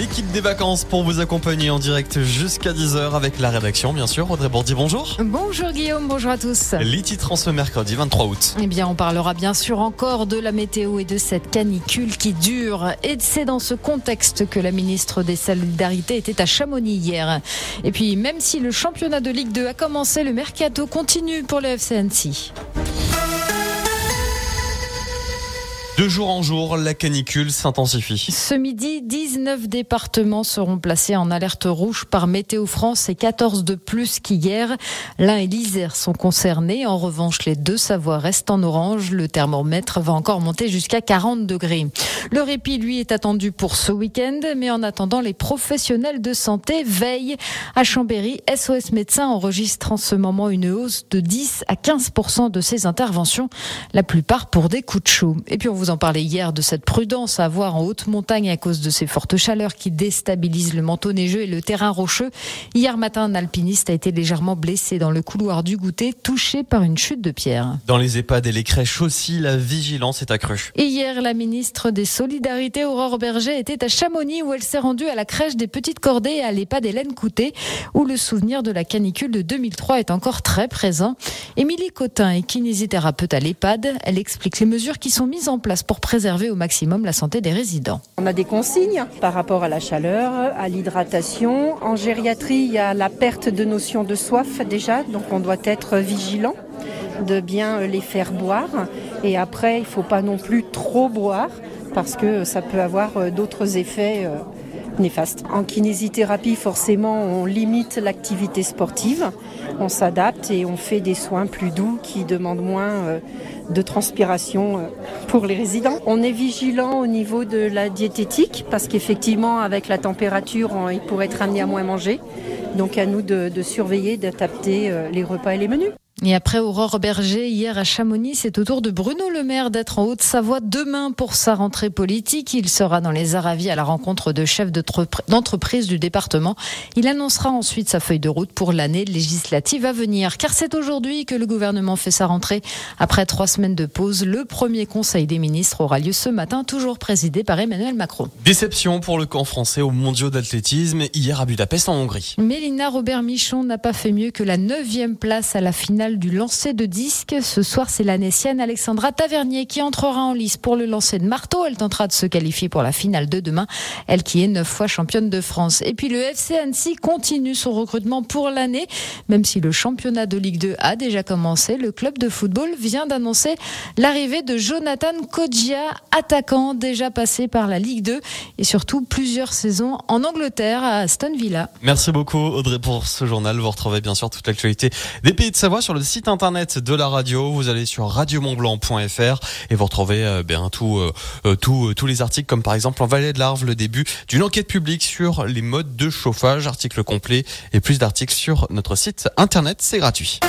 L'équipe des vacances pour vous accompagner en direct jusqu'à 10h avec la rédaction, bien sûr. Audrey Bourdi, bonjour. Bonjour Guillaume, bonjour à tous. Les titres en ce mercredi 23 août. Eh bien, on parlera bien sûr encore de la météo et de cette canicule qui dure. Et c'est dans ce contexte que la ministre des Solidarités était à Chamonix hier. Et puis, même si le championnat de Ligue 2 a commencé, le mercato continue pour le FCNC. De jour en jour, la canicule s'intensifie. Ce midi, 19 départements seront placés en alerte rouge par Météo France et 14 de plus qu'hier. L'Ain et l'Isère sont concernés. En revanche, les deux Savoies restent en orange. Le thermomètre va encore monter jusqu'à 40 degrés. Le répit, lui, est attendu pour ce week-end, mais en attendant, les professionnels de santé veillent. À Chambéry, SOS Médecins enregistre en ce moment une hausse de 10 à 15% de ses interventions, la plupart pour des coups de chaud. Et puis on vous en parlait hier de cette prudence à avoir en haute montagne à cause de ces fortes chaleurs qui déstabilisent le manteau neigeux et le terrain rocheux. Hier matin, un alpiniste a été légèrement blessé dans le couloir du goûter, touché par une chute de pierre. Dans les EHPAD et les crèches aussi, la vigilance est accrue. Et hier, la ministre des Solidarités, Aurore Berger, était à Chamonix où elle s'est rendue à la crèche des Petites Cordées et à l'EHPAD Hélène Coutet, où le souvenir de la canicule de 2003 est encore très présent. Émilie Cotin est kinésithérapeute à l'EHPAD. Elle explique les mesures qui sont mises en place pour préserver au maximum la santé des résidents. On a des consignes par rapport à la chaleur, à l'hydratation. En gériatrie, il y a la perte de notion de soif déjà, donc on doit être vigilant de bien les faire boire. Et après, il ne faut pas non plus trop boire parce que ça peut avoir euh, d'autres effets En kinésithérapie, forcément, on limite l'activité sportive, on s'adapte et on fait des soins plus doux qui demandent moins euh, de transpiration euh, pour les résidents. On est vigilant au niveau de la diététique parce qu'effectivement, avec la température, il pourrait être amené à moins manger. Donc à nous de, de surveiller, d'adapter euh, les repas et les menus. Et après Aurore Berger, hier à Chamonix, c'est au tour de Bruno Le Maire d'être en Haute-Savoie demain pour sa rentrée politique. Il sera dans les Aravis à la rencontre de chefs d'entreprise du département. Il annoncera ensuite sa feuille de route pour l'année législative à venir. Car c'est aujourd'hui que le gouvernement fait sa rentrée. Après trois semaines de pause, le premier conseil des ministres aura lieu ce matin, toujours présidé par Emmanuel Macron. Déception pour le camp français aux mondiaux d'athlétisme hier à Budapest en Hongrie. Mélina Robert-Michon n'a pas fait mieux que la neuvième place à la finale du lancer de disque. Ce soir, c'est l'annécienne Alexandra Tavernier qui entrera en lice pour le lancer de marteau. Elle tentera de se qualifier pour la finale de demain. Elle qui est neuf fois championne de France. Et puis le FC Annecy continue son recrutement pour l'année. Même si le championnat de Ligue 2 a déjà commencé, le club de football vient d'annoncer l'arrivée de Jonathan Kodjia, attaquant déjà passé par la Ligue 2 et surtout plusieurs saisons en Angleterre à Aston Villa. Merci beaucoup Audrey pour ce journal. Vous retrouvez bien sûr toute l'actualité des pays de Savoie sur le site internet de la radio. Vous allez sur radiomontblanc.fr et vous retrouvez euh, bien tout, euh, euh, tous les articles comme par exemple en Vallée de l'Arve le début d'une enquête publique sur les modes de chauffage, article complet et plus d'articles sur notre site internet. C'est gratuit.